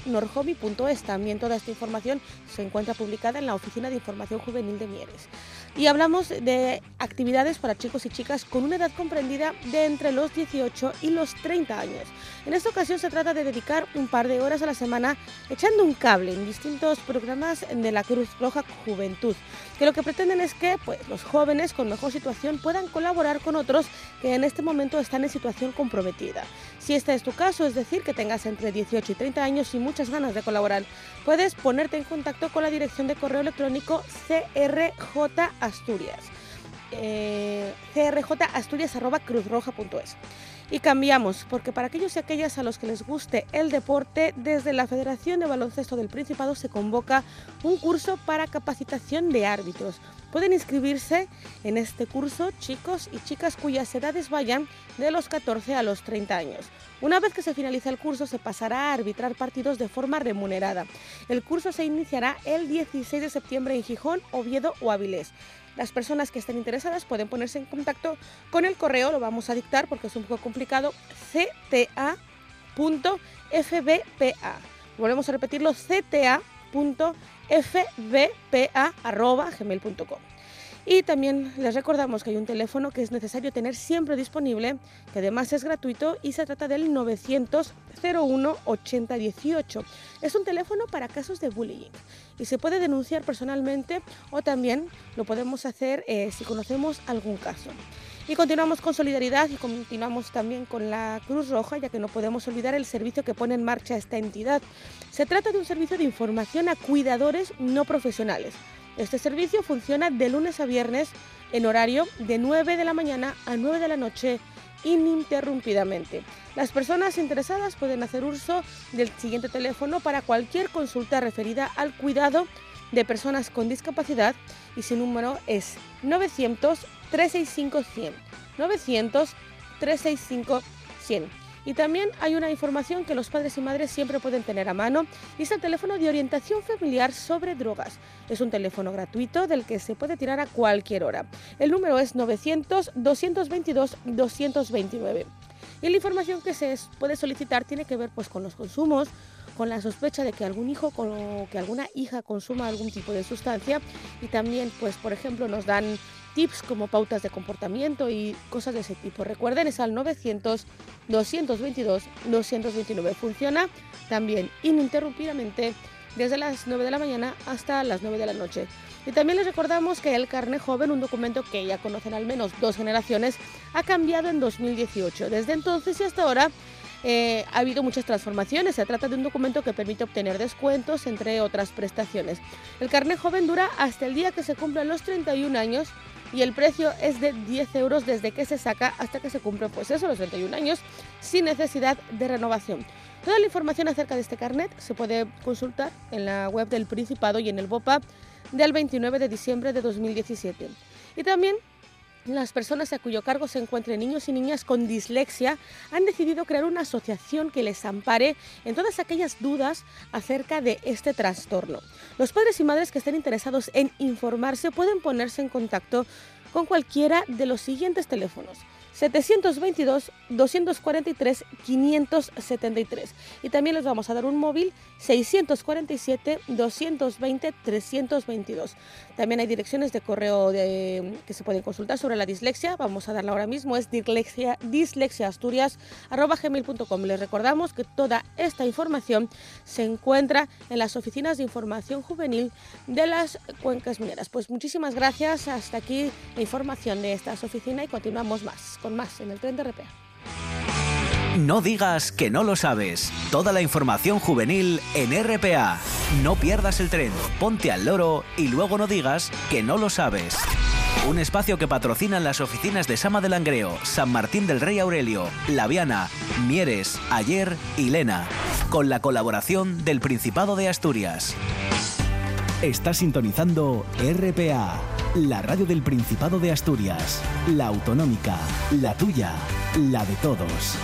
También toda esta información se encuentra publicada en la Oficina de Información Juvenil de Mieres. Y hablamos de actividades para chicos y chicas con una edad comprendida de entre los 18 y los 30 años. En esta ocasión se trata de dedicar un par de horas a la semana echando un cable en distintos programas de la Cruz Roja Juventud, que lo que pretenden es que pues, los jóvenes con mejor situación puedan colaborar con otros que en este momento están en situación comprometida. Si este es tu caso, es decir, que tengas entre 18 y 30 años y muchas ganas de colaborar, puedes ponerte en contacto con la dirección de correo electrónico crjasturias. Eh, crjasturias.cruzroja.es. Y cambiamos, porque para aquellos y aquellas a los que les guste el deporte, desde la Federación de Baloncesto del Principado se convoca un curso para capacitación de árbitros. Pueden inscribirse en este curso chicos y chicas cuyas edades vayan de los 14 a los 30 años. Una vez que se finalice el curso se pasará a arbitrar partidos de forma remunerada. El curso se iniciará el 16 de septiembre en Gijón, Oviedo o Avilés. Las personas que estén interesadas pueden ponerse en contacto con el correo, lo vamos a dictar porque es un poco complicado, cta.fbpa. Volvemos a repetirlo, cta.fbpa.gmail.com. Y también les recordamos que hay un teléfono que es necesario tener siempre disponible, que además es gratuito y se trata del 900 01 8018. Es un teléfono para casos de bullying y se puede denunciar personalmente o también lo podemos hacer eh, si conocemos algún caso. Y continuamos con solidaridad y continuamos también con la Cruz Roja, ya que no podemos olvidar el servicio que pone en marcha esta entidad. Se trata de un servicio de información a cuidadores no profesionales este servicio funciona de lunes a viernes en horario de 9 de la mañana a 9 de la noche ininterrumpidamente. Las personas interesadas pueden hacer uso del siguiente teléfono para cualquier consulta referida al cuidado de personas con discapacidad y su número es 900 365 100. 900 365 100. Y también hay una información que los padres y madres siempre pueden tener a mano y es el teléfono de orientación familiar sobre drogas. Es un teléfono gratuito del que se puede tirar a cualquier hora. El número es 900 222 229. Y la información que se puede solicitar tiene que ver pues con los consumos, con la sospecha de que algún hijo o que alguna hija consuma algún tipo de sustancia y también pues por ejemplo nos dan tips como pautas de comportamiento y cosas de ese tipo. Recuerden, es al 900 222 229. Funciona también ininterrumpidamente desde las 9 de la mañana hasta las 9 de la noche. Y también les recordamos que el carnet joven, un documento que ya conocen al menos dos generaciones, ha cambiado en 2018. Desde entonces y hasta ahora eh, ha habido muchas transformaciones. Se trata de un documento que permite obtener descuentos, entre otras prestaciones. El carnet joven dura hasta el día que se cumplan los 31 años y el precio es de 10 euros desde que se saca hasta que se cumple pues eso, los 31 años, sin necesidad de renovación. Toda la información acerca de este carnet se puede consultar en la web del Principado y en el BOPA del 29 de diciembre de 2017. Y también las personas a cuyo cargo se encuentren niños y niñas con dislexia han decidido crear una asociación que les ampare en todas aquellas dudas acerca de este trastorno. Los padres y madres que estén interesados en informarse pueden ponerse en contacto con cualquiera de los siguientes teléfonos 722 243 573 y también les vamos a dar un móvil 647 220 322. También hay direcciones de correo que se pueden consultar sobre la dislexia, vamos a darla ahora mismo, es dislexia, dislexiaasturias.gmail.com. Les recordamos que toda esta información se encuentra en las oficinas de información juvenil de las cuencas mineras. Pues muchísimas gracias, hasta aquí la información de estas oficinas y continuamos más más en el tren de RPA. No digas que no lo sabes. Toda la información juvenil en RPA. No pierdas el tren, ponte al loro y luego no digas que no lo sabes. Un espacio que patrocinan las oficinas de Sama del Langreo, San Martín del Rey Aurelio, Laviana, Mieres, Ayer y Lena, con la colaboración del Principado de Asturias. Está sintonizando RPA la radio del Principado de Asturias, la autonómica, la tuya, la de todos.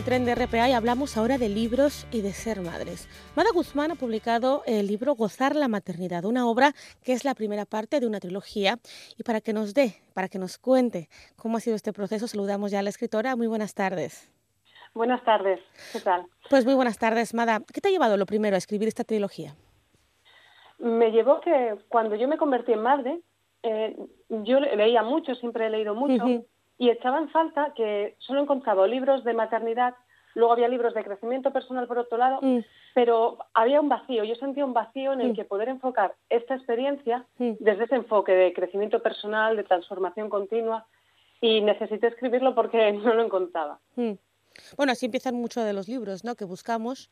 El tren de RPA y hablamos ahora de libros y de ser madres. Mada Guzmán ha publicado el libro Gozar la maternidad, una obra que es la primera parte de una trilogía. Y para que nos dé, para que nos cuente cómo ha sido este proceso, saludamos ya a la escritora. Muy buenas tardes. Buenas tardes, ¿qué tal? Pues muy buenas tardes, Mada. ¿Qué te ha llevado lo primero a escribir esta trilogía? Me llevó que cuando yo me convertí en madre, eh, yo leía mucho, siempre he leído mucho y echaba en falta que solo encontraba libros de maternidad, luego había libros de crecimiento personal por otro lado, mm. pero había un vacío, yo sentía un vacío en el mm. que poder enfocar esta experiencia mm. desde ese enfoque de crecimiento personal, de transformación continua, y necesité escribirlo porque *laughs* no lo encontraba. Bueno, así empiezan muchos de los libros, ¿no? Que buscamos,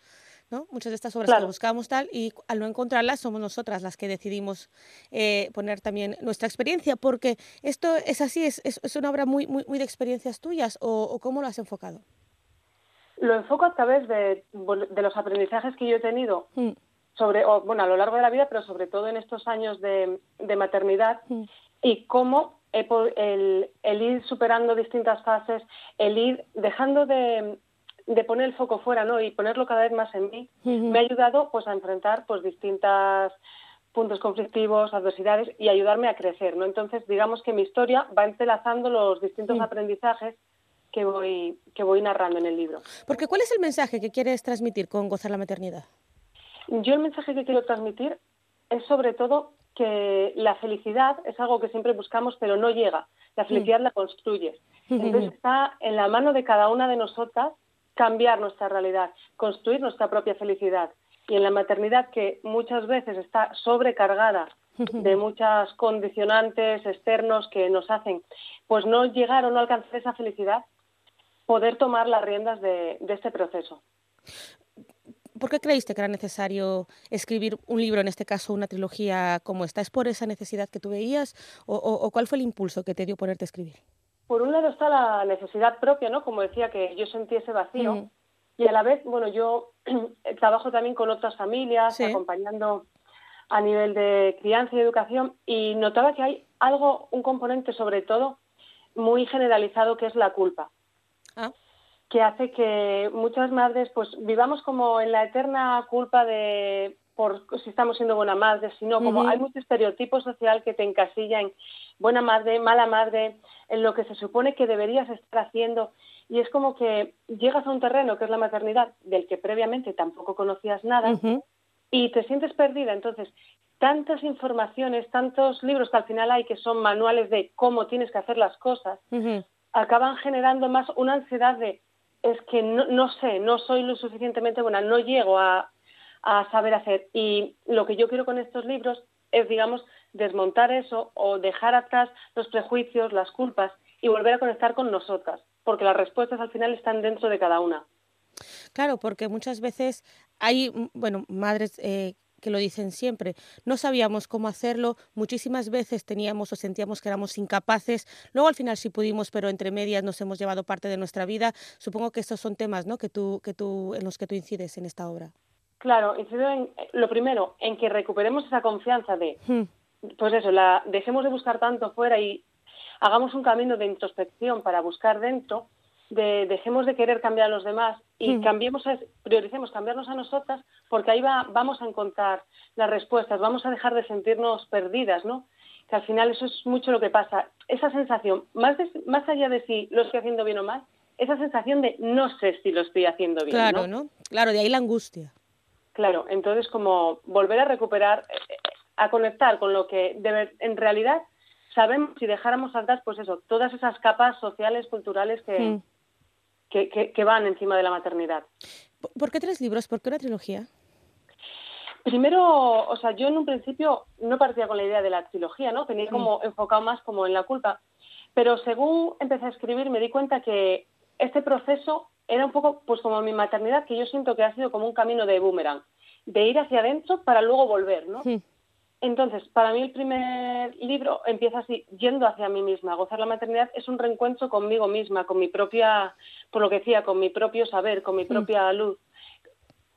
¿no? Muchas de estas obras que buscamos tal y al no encontrarlas somos nosotras las que decidimos eh, poner también nuestra experiencia, porque esto es así, es, es, una obra muy, muy, muy de experiencias tuyas o, cómo lo has enfocado. Lo enfoco a través de, de los aprendizajes que yo he tenido mm. sobre, bueno, a lo largo de la vida, pero sobre todo en estos años de, de maternidad mm. y cómo el, el, ir superando distintas fases, el ir dejando de, de, poner el foco fuera ¿no? y ponerlo cada vez más en mí, me ha ayudado pues a enfrentar pues distintos puntos conflictivos, adversidades y ayudarme a crecer. ¿no? Entonces, digamos que mi historia va entrelazando los distintos aprendizajes que voy, que voy narrando en el libro. Porque ¿cuál es el mensaje que quieres transmitir con Gozar la Maternidad? Yo el mensaje que quiero transmitir es sobre todo que la felicidad es algo que siempre buscamos, pero no llega. La felicidad la construyes. Entonces está en la mano de cada una de nosotras cambiar nuestra realidad, construir nuestra propia felicidad. Y en la maternidad, que muchas veces está sobrecargada *laughs* de muchas condicionantes externos que nos hacen, pues no llegar o no alcanzar esa felicidad, poder tomar las riendas de este proceso. ¿Por qué creíste que era necesario escribir un libro, en este caso una trilogía como esta? ¿Es por esa necesidad que tú veías o, cuál fue el impulso que te dio ponerte a escribir? Por un lado está la necesidad propia, ¿no? Como decía, que yo sentí ese vacío. Y a la vez, bueno, yo *clears throat* trabajo también con otras familias, acompañando a nivel de crianza y educación, y notaba que hay algo, un componente sobre todo, muy generalizado, que es la culpa. Ah que hace que muchas madres pues vivamos como en la eterna culpa de por si estamos siendo buena madre, sino como hay mucho estereotipo social que te encasilla en buena madre, mala madre, en lo que se supone que deberías estar haciendo. Y es como que llegas a un terreno que es la maternidad, del que previamente tampoco conocías nada, y te sientes perdida. Entonces, tantas informaciones, tantos libros que al final hay que son manuales de cómo tienes que hacer las cosas, acaban generando más una ansiedad de es que no, no, sé, no soy lo suficientemente buena, no llego a, a saber hacer. Y lo que yo quiero con estos libros es, digamos, desmontar eso o dejar atrás los prejuicios, las culpas y volver a conectar con nosotras, porque las respuestas al final están dentro de cada una. Claro, porque muchas veces hay, bueno, madres eh, que lo dicen siempre. No sabíamos cómo hacerlo, muchísimas veces teníamos o sentíamos que éramos incapaces, luego al final sí pudimos, pero entre medias nos hemos llevado parte de nuestra vida. Supongo que estos son temas ¿no? que tú, que tú, en los que tú incides en esta obra. Claro, incido en lo primero, en que recuperemos esa confianza de, hmm. pues eso, la, dejemos de buscar tanto fuera y hagamos un camino de introspección para buscar dentro de dejemos de querer cambiar a los demás y hmm. cambiemos, prioricemos cambiarnos a nosotras, porque ahí va, vamos a encontrar las respuestas, vamos a dejar de sentirnos perdidas, ¿no? Que al final eso es mucho lo que pasa. Esa sensación, más, más allá de si lo estoy haciendo bien o mal, esa sensación de no sé si lo estoy haciendo bien. Claro, ¿no? Claro, de ahí la angustia. Claro, entonces como volver a recuperar, eh, eh, a conectar con lo que debe, en realidad sabemos si dejáramos atrás, pues eso, todas esas capas sociales, culturales que, hmm que, van encima de la maternidad. ¿Por qué tres libros? ¿Por qué una trilogía? Primero, o sea, yo en un principio no partía con la idea de la trilogía, ¿no? Tenía como enfocado más como en la culpa. Pero según empecé a escribir me di cuenta que este proceso era un poco pues como mi maternidad, que yo siento que ha sido como un camino de boomerang, de ir hacia adentro para luego volver, ¿no? Entonces, para mí el primer libro empieza así, yendo hacia mí misma. Gozar la maternidad es un reencuentro conmigo misma, con mi propia, por lo que decía, con mi propio saber, con mi propia luz.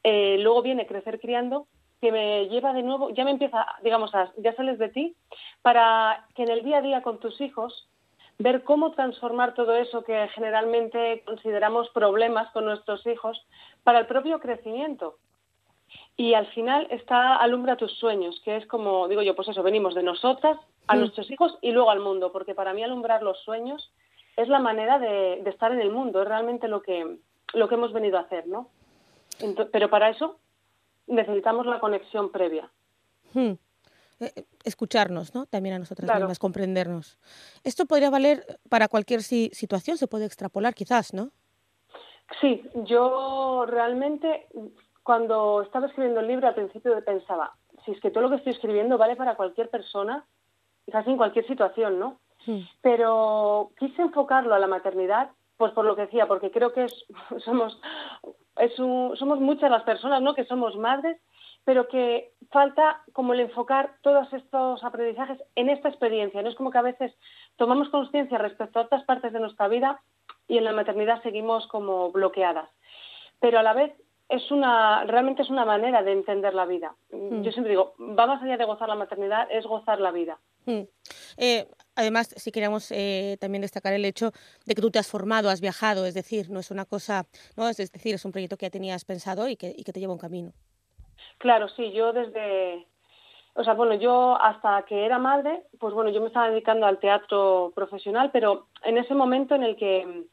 Eh, luego viene Crecer Criando, que me lleva de nuevo, ya me empieza, digamos, ya sales de ti, para que en el día a día con tus hijos, ver cómo transformar todo eso que generalmente consideramos problemas con nuestros hijos para el propio crecimiento y al final está alumbra tus sueños, que es como digo yo, pues eso, venimos de nosotras a nuestros hijos y luego al mundo, porque para mí alumbrar los sueños es la manera de, estar en el mundo, es realmente lo que, lo que hemos venido a hacer, ¿no? pero para eso necesitamos la conexión previa. Hmm. Eh, eh, escucharnos, ¿no? También a nosotras mismas, comprendernos. Esto podría valer para cualquier situación, se puede extrapolar quizás, ¿no? Sí, yo realmente cuando estaba escribiendo el libro al principio pensaba, si es que todo lo que estoy escribiendo vale para cualquier persona, casi en cualquier situación, ¿no? Hmm. Pero quise enfocarlo a la maternidad, pues por lo que decía, porque creo que es, *laughs* somos, es somos muchas las personas ¿no? que somos madres, pero que falta como el enfocar todos estos aprendizajes en esta experiencia. No es como que a veces tomamos conciencia respecto a otras partes de nuestra vida y en la maternidad seguimos como bloqueadas. Pero a la vez es una, realmente es una manera de entender la vida. Hmm. Yo siempre digo, va más allá de gozar la maternidad, es gozar la vida. Hmm. Eh, además, si queríamos eh, también destacar el hecho de que tú te has formado, has viajado, es decir, no es una cosa, no es decir, es un proyecto que ya tenías pensado y que, y que te lleva un camino. Claro, sí, yo desde, o sea, bueno, yo hasta que era madre, pues bueno, yo me estaba dedicando al teatro profesional, pero en ese momento en el que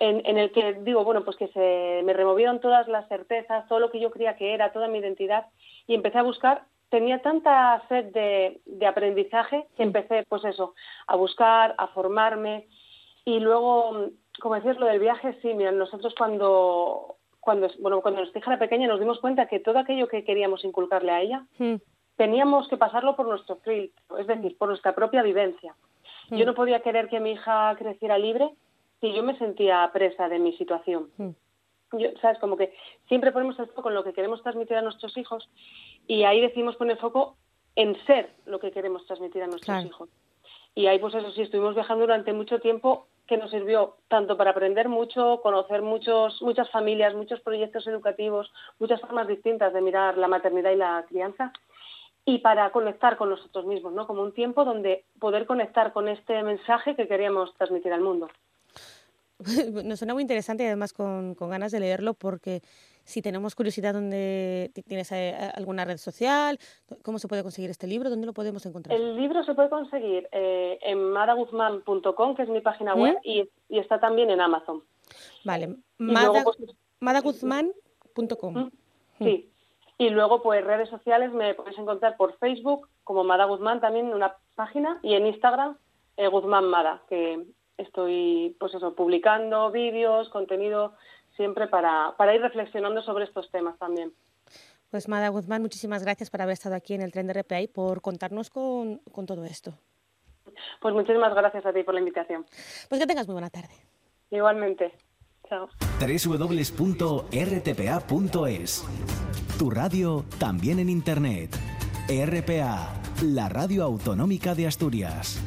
en, el que digo, bueno, pues que se me removieron todas las certezas, todo lo que yo creía que era, toda mi identidad, y empecé a buscar, tenía tanta sed de, aprendizaje que empecé, pues eso, a buscar, a formarme, y luego, como decías, lo del viaje, sí, mira, nosotros cuando, cuando, bueno, cuando nuestra hija era pequeña nos dimos cuenta que todo aquello que queríamos inculcarle a ella, hmm. teníamos que pasarlo por nuestro filtro, es decir, por nuestra propia vivencia. Yo hmm. no podía querer que mi hija creciera libre sí, yo me sentía presa de mi situación. Mm. Yo, ¿Sabes? Como que siempre ponemos el foco en lo que queremos transmitir a nuestros hijos y ahí decimos poner foco en ser lo que queremos transmitir a nuestros hijos. Y ahí, pues eso sí, estuvimos viajando durante mucho tiempo que nos sirvió tanto para aprender mucho, conocer muchos, muchas familias, muchos proyectos educativos, muchas formas distintas de mirar la maternidad y la crianza, y para conectar con nosotros mismos, ¿no? Como un tiempo donde poder conectar con este mensaje que queríamos transmitir al mundo. *laughs* Nos suena muy interesante y además con, ganas de leerlo porque si tenemos curiosidad, ¿dónde tienes eh, alguna red social? ¿Cómo se puede conseguir este libro? ¿Dónde lo podemos encontrar? El libro se puede conseguir eh, en madaguzman.com, que es mi página web, ¿Mm? y, está también en Amazon. Vale, pues, madaguzman.com. ¿Mm? Sí, y luego pues redes sociales me podéis encontrar por Facebook como Mada Guzmán también en una página y en Instagram eh, Guzmán Mada, que estoy pues eso, publicando vídeos, contenido siempre para, para ir reflexionando sobre estos temas también. Pues Mada Guzmán, muchísimas gracias por haber estado aquí en el tren de RPA y por contarnos con, con todo esto. Pues muchísimas gracias a ti por la invitación. Pues que tengas muy buena tarde. Igualmente. Chao. www.rtpa.es Tu radio también en Internet. RPA, la radio autonómica de Asturias.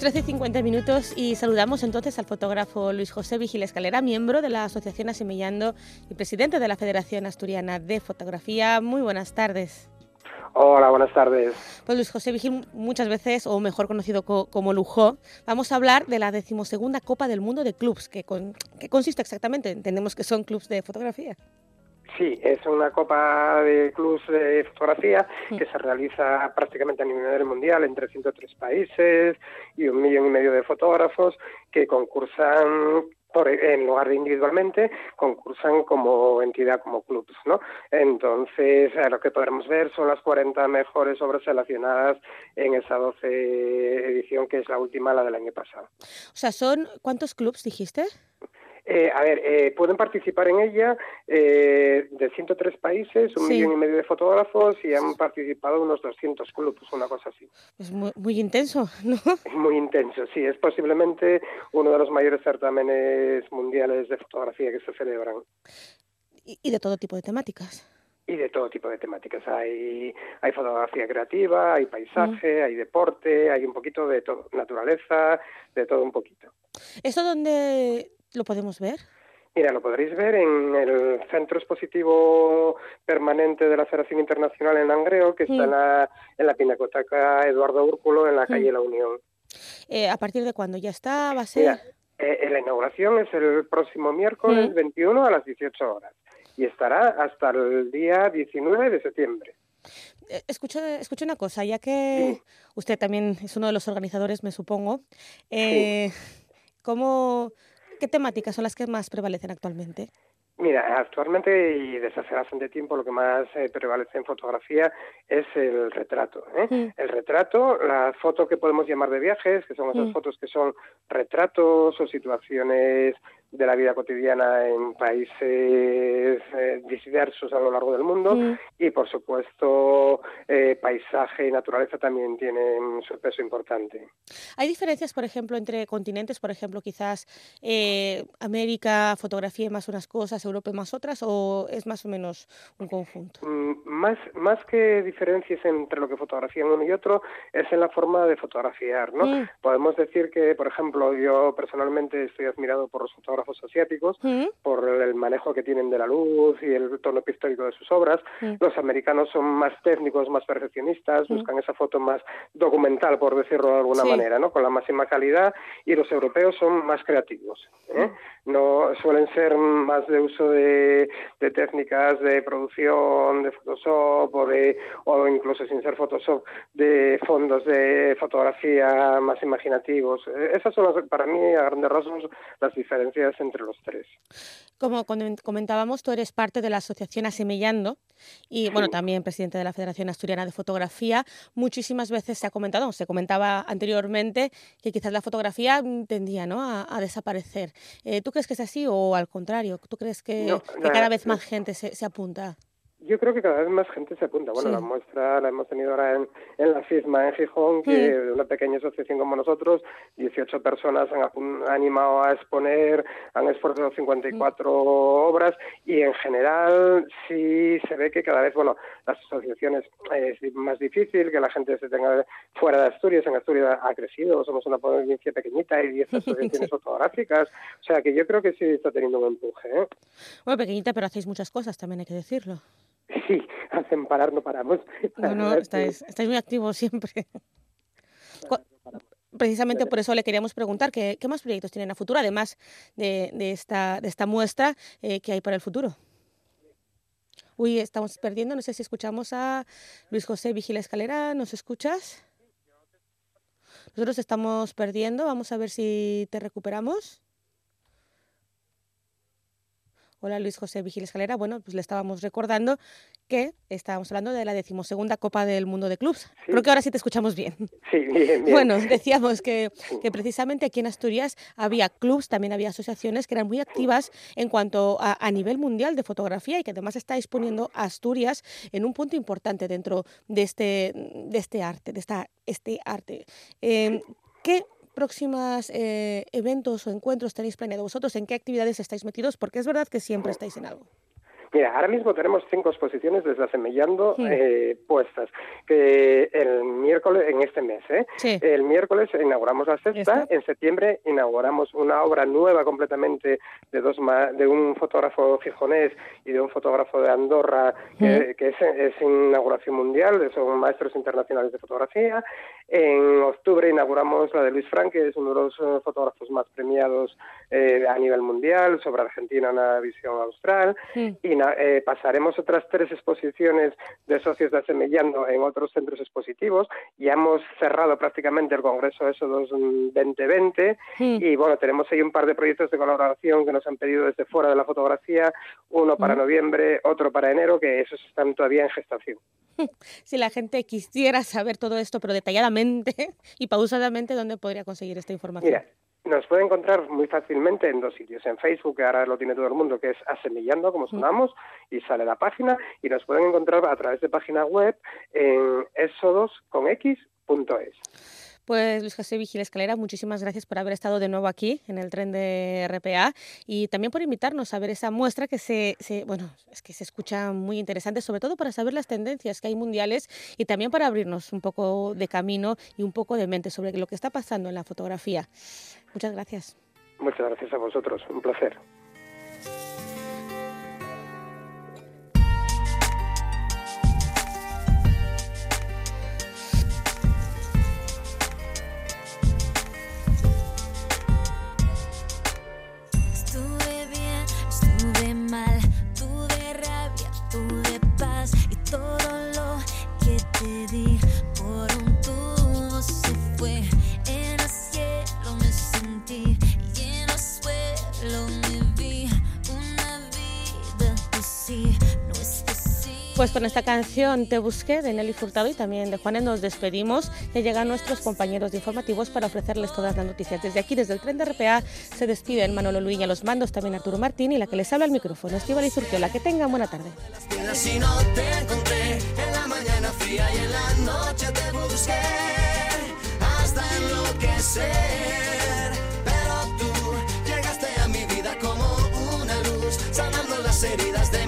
Pues 13 y 50 minutos y saludamos entonces al fotógrafo Luis José Vigil Escalera, miembro de la Asociación Asimillando y presidente de la Federación Asturiana de Fotografía. Muy buenas tardes. Hola, buenas tardes. Pues Luis José Vigil, muchas veces, o mejor conocido como Lujo, vamos a hablar de la decimosegunda Copa del Mundo de Clubs. ¿Qué, consiste exactamente? Entendemos que son clubs de fotografía. Sí, es una copa de clubs de fotografía mm. que se realiza prácticamente a nivel mundial en 303 países y un millón y medio de fotógrafos que concursan por, en lugar de individualmente, concursan como entidad, como clubs, ¿no? Entonces, lo que podremos ver son las 40 mejores obras seleccionadas en esa 12 edición, que es la última, la del año pasado. O sea, ¿son cuántos clubs dijiste? Eh, a ver, eh, pueden participar en ella eh, de 103 países, un millón y medio de fotógrafos y han participado unos 200 clubes, una cosa así. Es muy, intenso, *laughs* ¿no? Es muy intenso, sí. Es posiblemente uno de los mayores certámenes mundiales de fotografía que se celebran. Y, de todo tipo de temáticas. Y de todo tipo de temáticas. Hay, hay fotografía creativa, hay paisaje, hay deporte, hay un poquito de todo, naturaleza, de todo un poquito. ¿Eso dónde, ¿Lo podemos ver? Mira, lo podréis ver en el Centro Expositivo Permanente de la Federación Internacional en Langreo, que está en la, en la Pinacoteca Eduardo Úrculo, en la calle La Unión. Eh, ¿A partir de cuándo? ¿Ya está? ¿Va a ser? Eh, la inauguración es el próximo miércoles 21 a las 18 horas y estará hasta el día 19 de septiembre. Eh, escucho, escucho una cosa, ya que usted también es uno de los organizadores, me supongo. Eh, ¿Cómo...? ¿Qué temáticas son las que más prevalecen actualmente? Mira, actualmente y desde hace bastante tiempo lo que más eh, prevalece en fotografía es el retrato. ¿eh? Mm. El retrato, la foto que podemos llamar de viajes, que son esas mm. fotos que son retratos o situaciones de la vida cotidiana en países eh, diversos a lo largo del mundo mm. y por supuesto eh, paisaje y naturaleza también tienen su peso importante. ¿Hay diferencias, por ejemplo, entre continentes? Por ejemplo, quizás eh, América fotografía más unas cosas, Europa más otras o es más o menos un conjunto? Mm, más, más que diferencias entre lo que fotografían uno y otro es en la forma de fotografiar. ¿no? Mm. Podemos decir que, por ejemplo, yo personalmente estoy admirado por los fotógrafos asiáticos por el manejo que tienen de la luz y el tono pictórico de sus obras. Los americanos son más técnicos, más perfeccionistas, buscan esa foto más documental, por decirlo de alguna manera, ¿no? con la máxima calidad, y los europeos son más creativos. ¿eh? No suelen ser más de uso de, técnicas de producción, de Photoshop o de o incluso sin ser Photoshop de fondos de fotografía más imaginativos. Esas son para mí a grandes rasgos las diferencias entre los tres. Como comentábamos, tú eres parte de la asociación Asemillando y bueno, también presidente de la Federación Asturiana de Fotografía. Muchísimas veces se ha comentado, se comentaba anteriormente que quizás la fotografía tendía ¿no? a, desaparecer. Eh, ¿Tú crees que es así o al contrario? ¿Tú crees que, cada vez más gente se, se apunta? Yo creo que cada vez más gente se apunta. Bueno, la muestra la hemos tenido ahora en, en la FISMA en Gijón, que de una pequeña asociación como nosotros, 18 personas han, animado a exponer, han esforzado 54 obras y en general sí se ve que cada vez, bueno, las asociaciones es más difícil que la gente se tenga fuera de Asturias. En Asturias ha crecido, somos una provincia pequeñita y 10 *laughs* asociaciones fotográficas. O sea que yo creo que sí está teniendo un empuje. ¿eh? Bueno, pequeñita, pero hacéis muchas cosas, también hay que decirlo. *laughs* Sí, hacen parar, no paramos. No, no, estáis, muy activos siempre. *laughs* *laughs* Precisamente por eso le queríamos preguntar qué, más proyectos tienen a futuro, además de, esta, de esta muestra eh, que hay para el futuro. Uy, estamos perdiendo, no sé si escuchamos a Luis José Vigila Escalera, ¿nos escuchas? Nosotros estamos perdiendo, vamos a ver si te recuperamos. Hola Luis José Vigil Escalera. Bueno, pues le estábamos recordando que estábamos hablando de la decimosegunda Copa del Mundo de Clubs. Creo que ahora sí te escuchamos bien. Sí, bien, bien. Bueno, decíamos que, que, precisamente aquí en Asturias había clubs, también había asociaciones que eran muy activas en cuanto a, nivel mundial de fotografía y que además está exponiendo a Asturias en un punto importante dentro de este, de este arte, de esta, este arte. Eh, ¿Qué próximos eh, eventos o encuentros tenéis planeado vosotros? ¿En qué actividades estáis metidos? Porque es verdad que siempre estáis en algo. Mira, ahora mismo tenemos cinco exposiciones desde Asemillando eh, puestas. Que el miércoles, en este mes, ¿eh? el miércoles inauguramos la sexta, en septiembre inauguramos una obra nueva completamente de dos de un fotógrafo gijonés y de un fotógrafo de Andorra, que, es, inauguración mundial, son maestros internacionales de fotografía. En octubre inauguramos la de Luis Frank, que es uno de los eh, fotógrafos más premiados eh, a nivel mundial, sobre Argentina, una visión austral. Y eh, pasaremos otras tres exposiciones de socios de Asemillando en otros centros expositivos. Ya hemos cerrado prácticamente el Congreso ESO 2020 y bueno, tenemos ahí un par de proyectos de colaboración que nos han pedido desde fuera de la fotografía, uno para noviembre, otro para enero, que esos están todavía en gestación. Si la gente quisiera saber todo esto, pero detalladamente *laughs* y pausadamente, ¿dónde podría conseguir esta información? Nos puede encontrar muy fácilmente en dos sitios. En Facebook, que ahora lo tiene todo el mundo, que es Asemillando, como sonamos, y sale la página. Y nos pueden encontrar a través de página web en esodos.x.es. Pues Luis José Vigil Escalera, muchísimas gracias por haber estado de nuevo aquí en el tren de RPA y también por invitarnos a ver esa muestra que se, bueno, es que se escucha muy interesante, sobre todo para saber las tendencias que hay mundiales y también para abrirnos un poco de camino y un poco de mente sobre lo que está pasando en la fotografía. Muchas gracias. Muchas gracias a vosotros, un placer. Pues con esta canción Te Busqué de Nelly Furtado y también de Juanes nos despedimos. Ya llegan nuestros compañeros de informativos para ofrecerles todas las noticias. Desde aquí, desde el tren de RPA, se despiden Manolo Luis a los mandos, también Arturo Martín y la que les habla al micrófono, Estíbal y La Que tengan buena tarde. Pero tú llegaste a mi vida como una luz, sanando las heridas de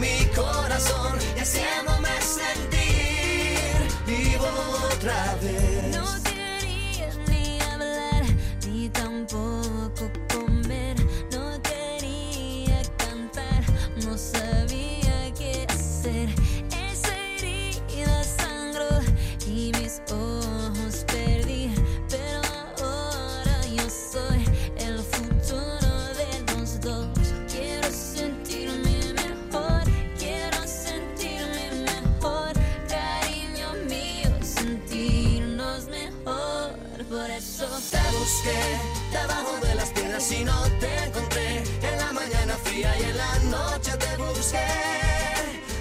busqué debajo de las piedras y no te encontré. En la mañana fría y en la noche te busqué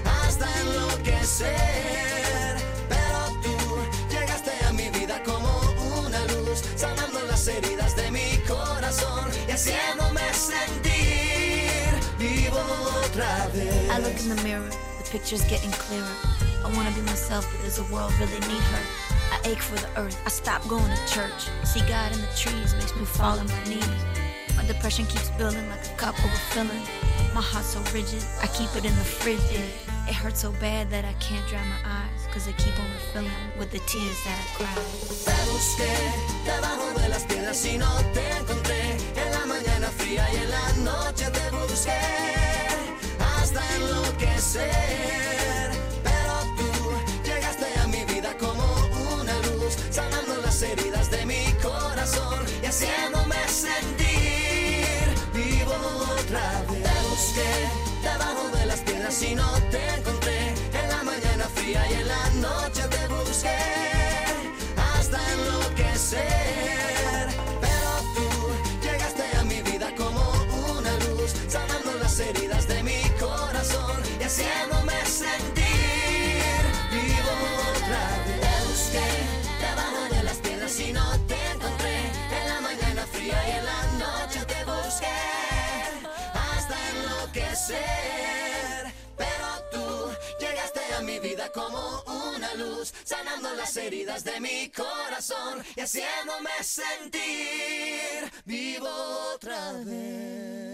hasta enloquecer. Pero tú llegaste a mi vida como una luz, sanando las heridas de mi corazón y haciéndome sentir vivo otra vez. I look in the mirror, the picture's getting clearer. I wanna be myself, but does the world really need her? I ache for the earth, I stop going to church. See God in the trees makes me fall on my knees. My depression keeps building like a cup overfilling. My heart's so rigid, I keep it in the fridge. It hurts so bad that I can't dry my eyes, cause they keep on refilling with the tears that I cry. Fría y en la noche te busqué hasta enloquecer. Haciéndome sentir vivo otra vez. Te busqué debajo de las piedras y no te encontré. En la mañana fría y en la noche te busqué hasta enloquecer. Como una luz, sanando las heridas de mi corazón y haciéndome sentir vivo otra vez.